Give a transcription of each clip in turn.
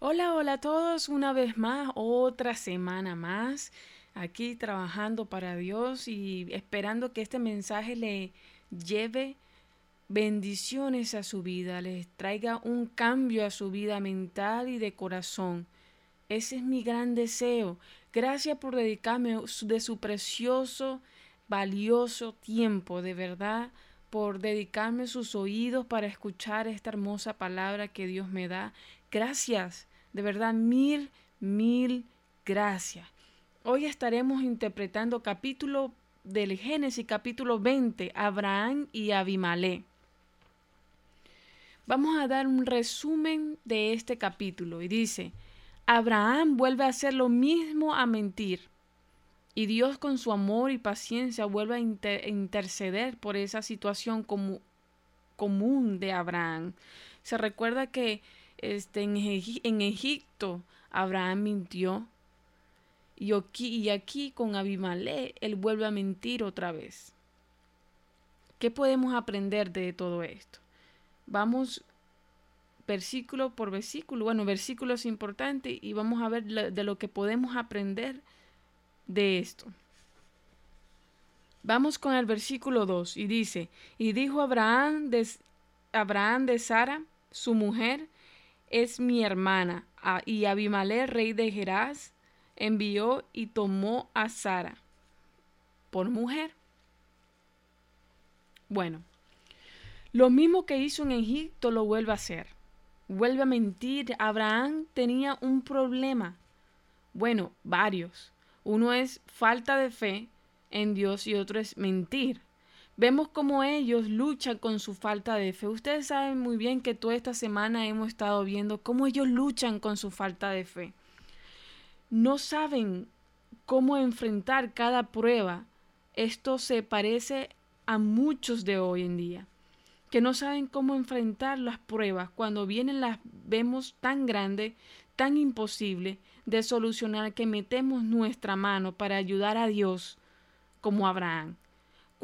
Hola, hola a todos, una vez más, otra semana más, aquí trabajando para Dios y esperando que este mensaje le lleve bendiciones a su vida, les traiga un cambio a su vida mental y de corazón. Ese es mi gran deseo. Gracias por dedicarme de su precioso, valioso tiempo, de verdad, por dedicarme sus oídos para escuchar esta hermosa palabra que Dios me da. Gracias. De verdad, mil, mil gracias. Hoy estaremos interpretando capítulo del Génesis, capítulo 20, Abraham y Abimalé. Vamos a dar un resumen de este capítulo y dice, Abraham vuelve a hacer lo mismo a mentir y Dios con su amor y paciencia vuelve a interceder por esa situación común de Abraham. Se recuerda que este, en, Egipto Abraham mintió. Y aquí, y aquí con Abimelech él vuelve a mentir otra vez. ¿Qué podemos aprender de todo esto? Vamos versículo por versículo, bueno, versículos importantes y vamos a ver de lo que podemos aprender de esto. Vamos con el versículo 2 y dice, y dijo Abraham de, Abraham de Sara, su mujer, es mi hermana. Y Abimelech, rey de Geraz, envió y tomó a Sara por mujer. Bueno, lo mismo que hizo en Egipto lo vuelve a hacer. Vuelve a mentir. Abraham tenía un problema. Bueno, varios. Uno es falta de fe en Dios y otro es mentir. Vemos cómo ellos luchan con su falta de fe. Ustedes saben muy bien que toda esta semana hemos estado viendo cómo ellos luchan con su falta de fe. No saben cómo enfrentar cada prueba. Esto se parece a muchos de hoy en día, que no saben cómo enfrentar las pruebas. Cuando vienen las vemos tan grande, tan imposible de solucionar que metemos nuestra mano para ayudar a Dios como Abraham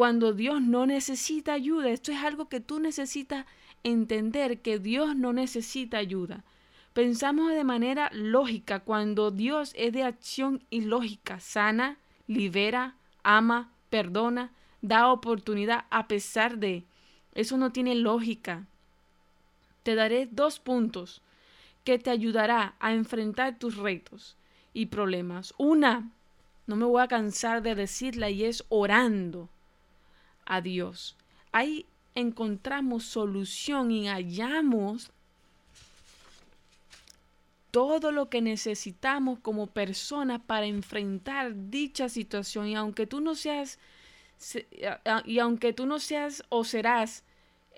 cuando Dios no necesita ayuda. Esto es algo que tú necesitas entender, que Dios no necesita ayuda. Pensamos de manera lógica cuando Dios es de acción ilógica, sana, libera, ama, perdona, da oportunidad a pesar de. Eso no tiene lógica. Te daré dos puntos que te ayudará a enfrentar tus retos y problemas. Una, no me voy a cansar de decirla y es orando a Dios. Ahí encontramos solución y hallamos todo lo que necesitamos como personas para enfrentar dicha situación y aunque tú no seas y aunque tú no seas o serás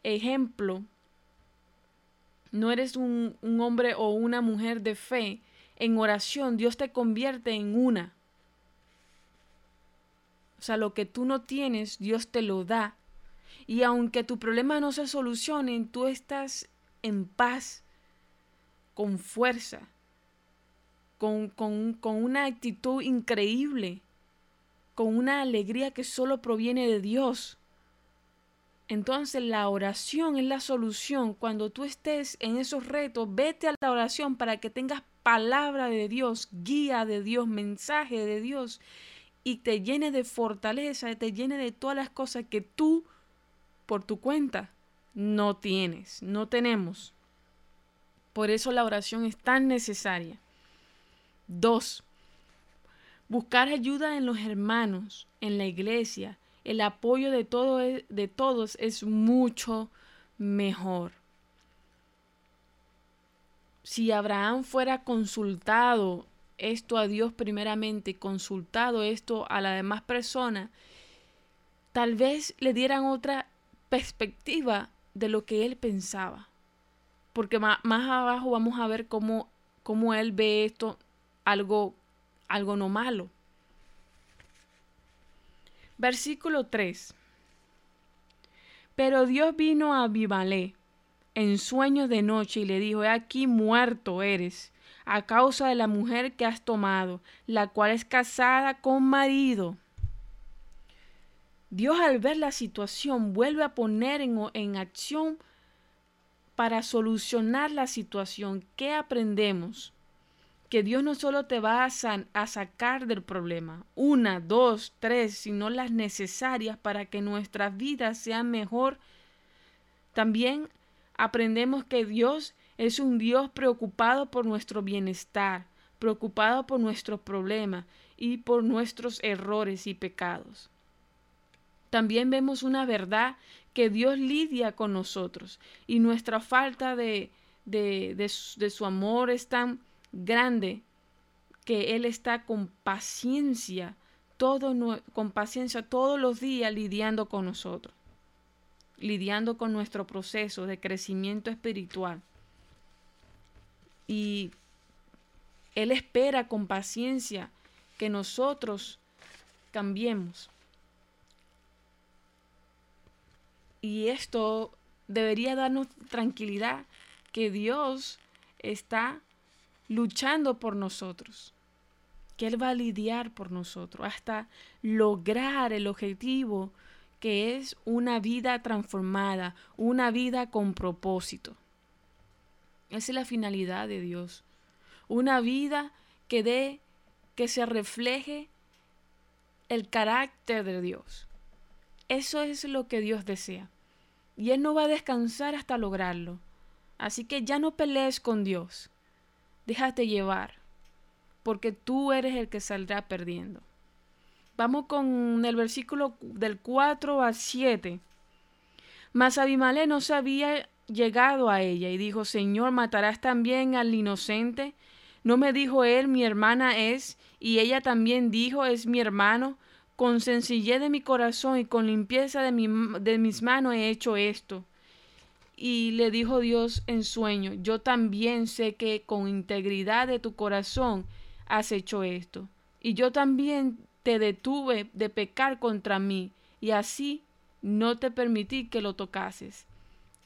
ejemplo no eres un, un hombre o una mujer de fe en oración Dios te convierte en una o sea, lo que tú no tienes, Dios te lo da. Y aunque tu problema no se solucione, tú estás en paz, con fuerza, con, con, con una actitud increíble, con una alegría que solo proviene de Dios. Entonces la oración es la solución. Cuando tú estés en esos retos, vete a la oración para que tengas palabra de Dios, guía de Dios, mensaje de Dios y te llene de fortaleza, te llene de todas las cosas que tú, por tu cuenta, no tienes, no tenemos. Por eso la oración es tan necesaria. Dos, buscar ayuda en los hermanos, en la iglesia, el apoyo de, todo, de todos es mucho mejor. Si Abraham fuera consultado esto a Dios primeramente, consultado esto a la demás persona, tal vez le dieran otra perspectiva de lo que él pensaba. Porque más, abajo vamos a ver cómo, cómo él ve esto algo, algo no malo. Versículo 3. Pero Dios vino a Abimelech en sueños de noche y le dijo, he aquí muerto eres a causa de la mujer que has tomado, la cual es casada con marido. Dios al ver la situación vuelve a poner en, acción para solucionar la situación, ¿qué aprendemos? Que Dios no solo te va a, a, sacar del problema, una, dos, tres, sino las necesarias para que nuestras vidas sean mejor. También aprendemos que Dios es un Dios preocupado por nuestro bienestar, preocupado por nuestros problemas y por nuestros errores y pecados. También vemos una verdad que Dios lidia con nosotros y nuestra falta de, de, de, su amor es tan grande que Él está con paciencia, todo, con paciencia todos los días lidiando con nosotros, lidiando con nuestro proceso de crecimiento espiritual. Y Él espera con paciencia que nosotros cambiemos. Y esto debería darnos tranquilidad que Dios está luchando por nosotros, que Él va a lidiar por nosotros hasta lograr el objetivo que es una vida transformada, una vida con propósito. Esa es la finalidad de Dios. Una vida que dé, que se refleje el carácter de Dios. Eso es lo que Dios desea. Y Él no va a descansar hasta lograrlo. Así que ya no pelees con Dios. Déjate llevar, porque tú eres el que saldrá perdiendo. Vamos con el versículo del 4 al 7. Mas Abimelech no se había llegado a ella y dijo, Señor, ¿matarás también al inocente? ¿No me dijo él, mi hermana es? Y ella también dijo, es mi hermano con sencillez de mi corazón y con limpieza de, mi, de mis manos he hecho esto. Y le dijo Dios en sueño, yo también sé que con integridad de tu corazón has hecho esto. Y yo también te detuve de pecar contra mí, y así no te permití que lo tocases.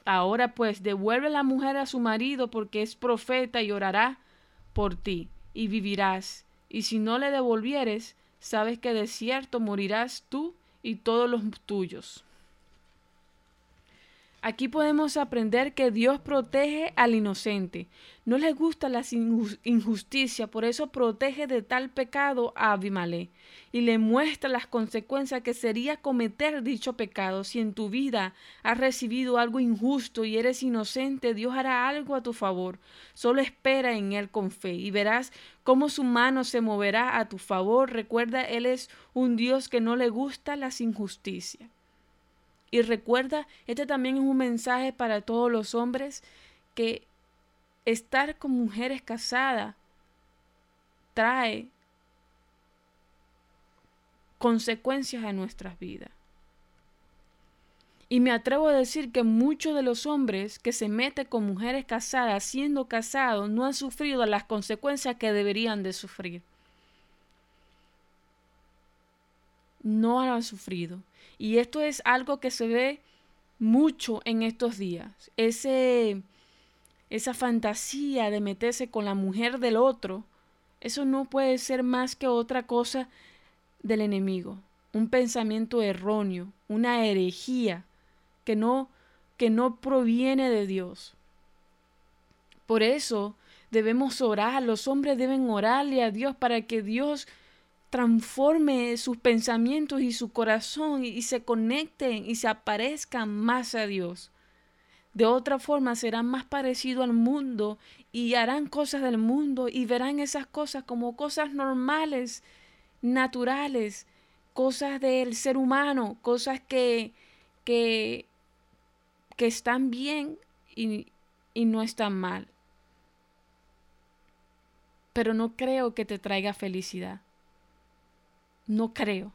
Ahora pues devuelve la mujer a su marido porque es profeta y orará por ti, y vivirás. Y si no le devolvieres, sabes que de cierto morirás tú y todos los tuyos. Aquí podemos aprender que Dios protege al inocente. No le gusta la injusticia, por eso protege de tal pecado a Abimelech y le muestra las consecuencias que sería cometer dicho pecado. Si en tu vida has recibido algo injusto y eres inocente, Dios hará algo a tu favor. Solo espera en Él con fe y verás cómo su mano se moverá a tu favor. Recuerda, Él es un Dios que no le gusta las injusticias. Y recuerda, este también es un mensaje para todos los hombres que estar con mujeres casadas trae consecuencias a nuestras vidas. Y me atrevo a decir que muchos de los hombres que se meten con mujeres casadas siendo casados no han sufrido las consecuencias que deberían de sufrir. No han sufrido. Y esto es algo que se ve mucho en estos días. Ese, esa fantasía de meterse con la mujer del otro, eso no puede ser más que otra cosa del enemigo, un pensamiento erróneo, una herejía que no que no proviene de Dios. Por eso debemos orar, los hombres deben orarle a Dios para que Dios transforme sus pensamientos y su corazón y, se conecten y se aparezcan más a Dios. De otra forma serán más parecidos al mundo y harán cosas del mundo y verán esas cosas como cosas normales, naturales, cosas del ser humano, cosas que, que, que están bien y, y no están mal. Pero no creo que te traiga felicidad. No creo.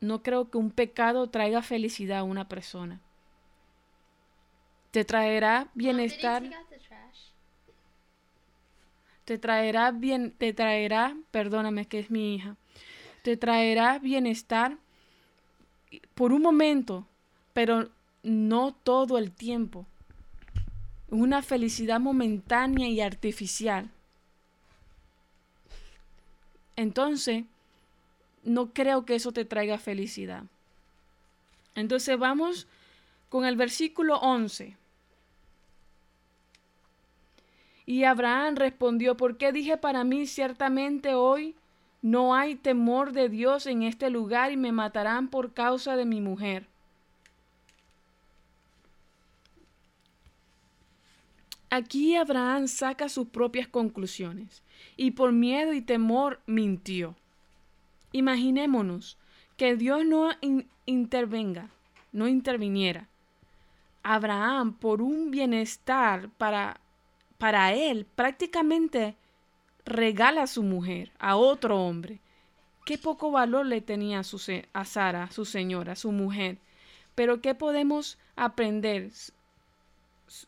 No creo que un pecado traiga felicidad a una persona. Te traerá bienestar. Te traerá bien, te traerá, perdóname que es mi hija. Te traerá bienestar por un momento, pero no todo el tiempo. Una felicidad momentánea y artificial. Entonces, no creo que eso te traiga felicidad. Entonces vamos con el versículo 11. Y Abraham respondió, ¿por qué dije para mí ciertamente hoy no hay temor de Dios en este lugar y me matarán por causa de mi mujer? Aquí Abraham saca sus propias conclusiones y por miedo y temor mintió. Imaginémonos que Dios no intervenga, no interviniera. Abraham, por un bienestar para, para él, prácticamente regala a su mujer, a otro hombre. Qué poco valor le tenía a, Sara, su señora, su mujer. Pero ¿qué podemos aprender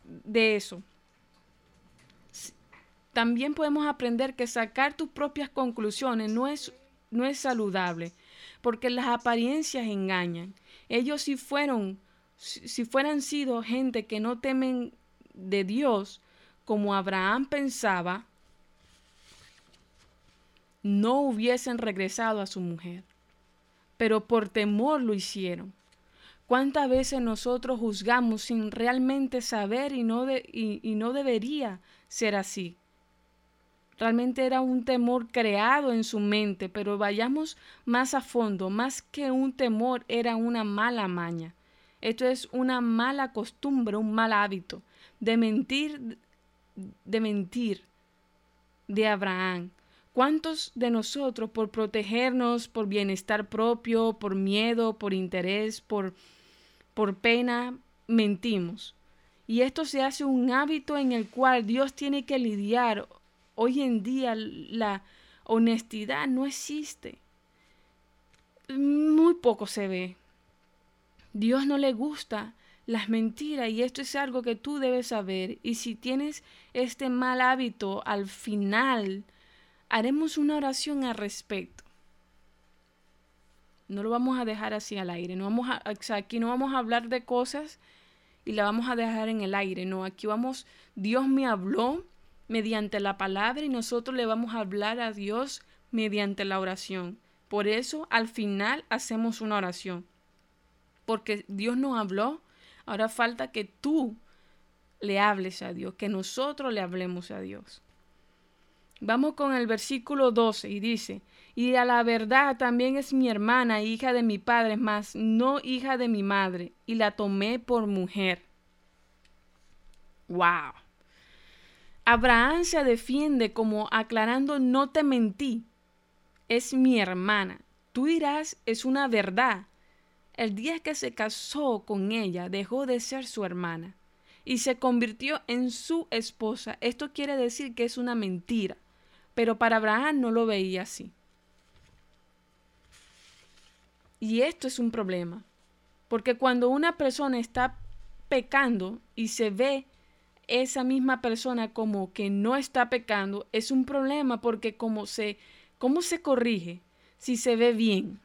de eso? También podemos aprender que sacar tus propias conclusiones no es, no es saludable, porque las apariencias engañan. Ellos si fueron, si fueran sido gente que no temen de Dios, como Abraham pensaba, no hubiesen regresado a su mujer. Pero por temor lo hicieron. ¿Cuántas veces nosotros juzgamos sin realmente saber y no, y no debería ser así? Realmente era un temor creado en su mente, pero vayamos más a fondo, más que un temor era una mala maña. Esto es una mala costumbre, un mal hábito de mentir, de mentir de Abraham. ¿Cuántos de nosotros por protegernos, por bienestar propio, por miedo, por interés, por, por pena, mentimos? Y esto se hace un hábito en el cual Dios tiene que lidiar Hoy en día la honestidad no existe. Muy poco se ve. Dios no le gusta las mentiras y esto es algo que tú debes saber. Y si tienes este mal hábito, al final haremos una oración al respecto. No lo vamos a dejar así al aire. No vamos a, aquí no vamos a hablar de cosas y la vamos a dejar en el aire. No, aquí vamos, Dios me habló mediante la palabra y nosotros le vamos a hablar a Dios mediante la oración. Por eso al final hacemos una oración. Porque Dios nos habló, ahora falta que tú le hables a Dios, que nosotros le hablemos a Dios. Vamos con el versículo 12 y dice, y a la verdad también es mi hermana, hija de mi padre, mas no hija de mi madre, y la tomé por mujer. ¡Wow! Abraham se defiende como aclarando no te mentí, es mi hermana. Tú dirás, es una verdad. El día que se casó con ella dejó de ser su hermana y se convirtió en su esposa. Esto quiere decir que es una mentira, pero para Abraham no lo veía así. Y esto es un problema, porque cuando una persona está pecando y se ve esa misma persona como que no está pecando, es un problema porque como se, ¿cómo se corrige si se ve bien?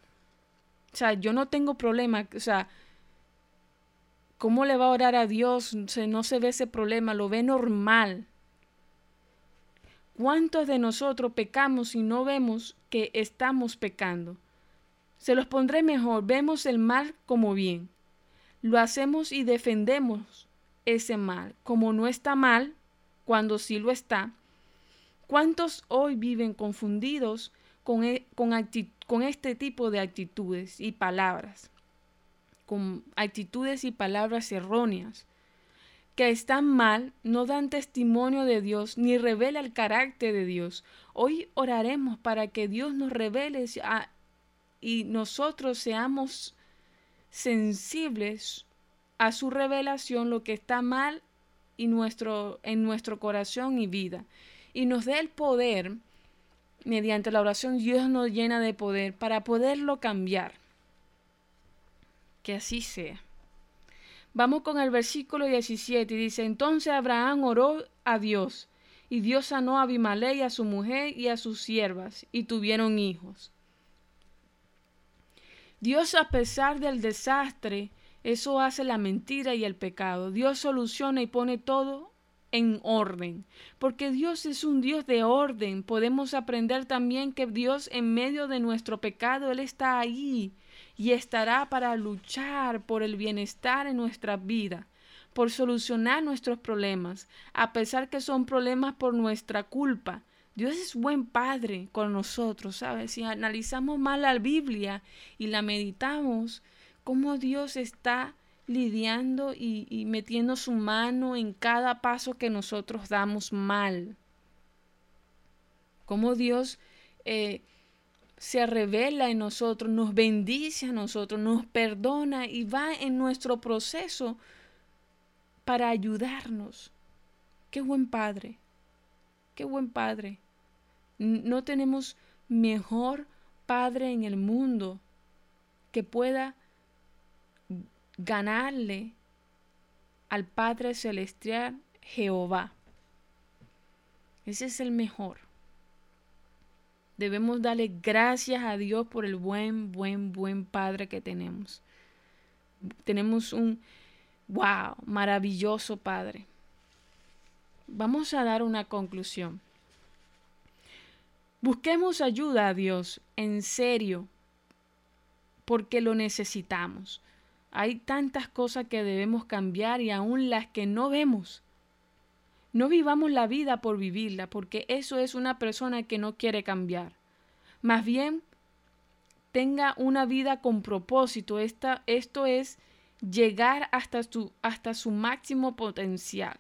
O sea, yo no tengo problema, o sea, ¿cómo le va a orar a Dios? no se ve ese problema, lo ve normal. ¿Cuántos de nosotros pecamos y no vemos que estamos pecando? Se los pondré mejor, vemos el mal como bien. Lo hacemos y defendemos ese mal, como no está mal, cuando sí lo está, ¿cuántos hoy viven confundidos con, e, con, con este tipo de actitudes y palabras? Con actitudes y palabras erróneas que están mal, no dan testimonio de Dios ni revela el carácter de Dios. Hoy oraremos para que Dios nos revele y nosotros seamos sensibles a su revelación lo que está mal y nuestro, en nuestro corazón y vida. Y nos dé el poder, mediante la oración, Dios nos llena de poder para poderlo cambiar. Que así sea. Vamos con el versículo 17 y dice, entonces Abraham oró a Dios y Dios sanó a Abimelech a su mujer y a sus siervas y tuvieron hijos. Dios a pesar del desastre eso hace la mentira y el pecado. Dios soluciona y pone todo en orden, porque Dios es un Dios de orden. Podemos aprender también que Dios en medio de nuestro pecado, Él está ahí y estará para luchar por el bienestar en nuestra vida. por solucionar nuestros problemas, a pesar que son problemas por nuestra culpa. Dios es buen padre con nosotros, ¿sabes? Si analizamos mal la Biblia y la meditamos, cómo Dios está lidiando y, metiendo su mano en cada paso que nosotros damos mal. Cómo Dios eh, se revela en nosotros, nos bendice a nosotros, nos perdona y va en nuestro proceso para ayudarnos. Qué buen padre, qué buen padre. No tenemos mejor padre en el mundo que pueda ganarle al Padre Celestial Jehová. Ese es el mejor. Debemos darle gracias a Dios por el buen, buen, buen Padre que tenemos. Tenemos un, wow, maravilloso Padre. Vamos a dar una conclusión. Busquemos ayuda a Dios, en serio, porque lo necesitamos. Hay tantas cosas que debemos cambiar y aún las que no vemos. No vivamos la vida por vivirla, porque eso es una persona que no quiere cambiar. Más bien, tenga una vida con propósito. Esta, esto es llegar hasta su, hasta su máximo potencial.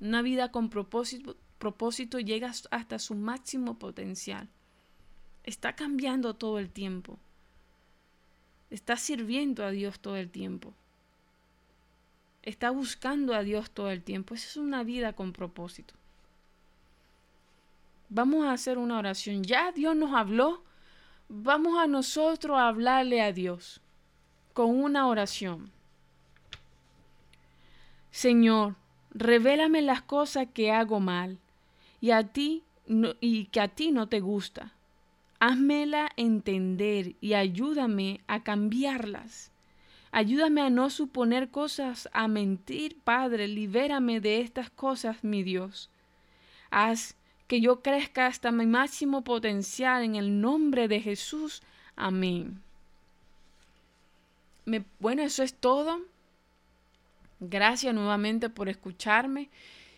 Una vida con propósito, propósito llega hasta su máximo potencial. Está cambiando todo el tiempo. Está sirviendo a Dios todo el tiempo. Está buscando a Dios todo el tiempo. Esa es una vida con propósito. Vamos a hacer una oración. Ya Dios nos habló. Vamos a nosotros a hablarle a Dios con una oración. Señor, revélame las cosas que hago mal y a ti y que a ti no te gusta. Házmela entender y ayúdame a cambiarlas. Ayúdame a no suponer cosas, a mentir, Padre. Libérame de estas cosas, mi Dios. Haz que yo crezca hasta mi máximo potencial en el nombre de Jesús. Amén. bueno, eso es todo. Gracias nuevamente por escucharme.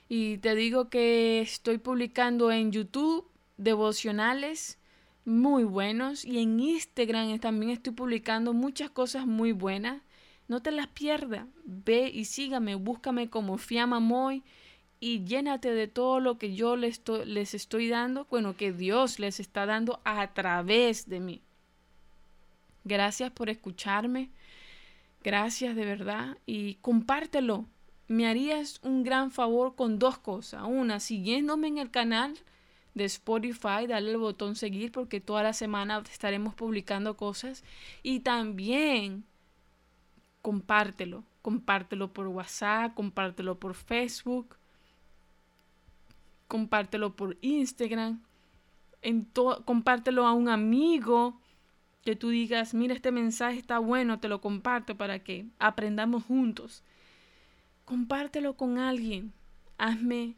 Y te digo que estoy publicando en YouTube devocionales muy buenos y en Instagram también estoy publicando muchas cosas muy buenas. No te las pierdas. Ve y sígame, búscame como Fiamamoy y llénate de todo lo que yo les estoy, les estoy dando, bueno, que Dios les está dando a través de mí. Gracias por escucharme. Gracias de verdad y compártelo. Me harías un gran favor con dos cosas. Una, siguiéndome en el canal de Spotify, dale el botón seguir porque toda la semana estaremos publicando cosas y también compártelo, compártelo por WhatsApp, compártelo por Facebook, compártelo por Instagram, en compártelo a un amigo que tú digas, mira este mensaje está bueno, te lo comparto para que aprendamos juntos. Compártelo con alguien. Hazme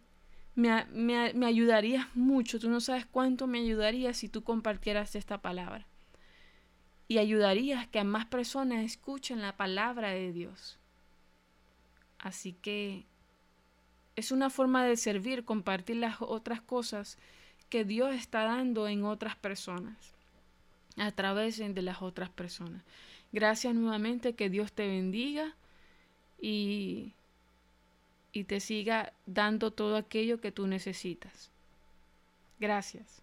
me, me, ayudarías mucho. Tú no sabes cuánto me ayudaría si tú compartieras esta palabra. Y ayudarías que a más personas escuchen la palabra de Dios. Así que es una forma de servir, compartir las otras cosas que Dios está dando en otras personas, a través de las otras personas. Gracias nuevamente, que Dios te bendiga y y te siga dando todo aquello que tú necesitas. Gracias.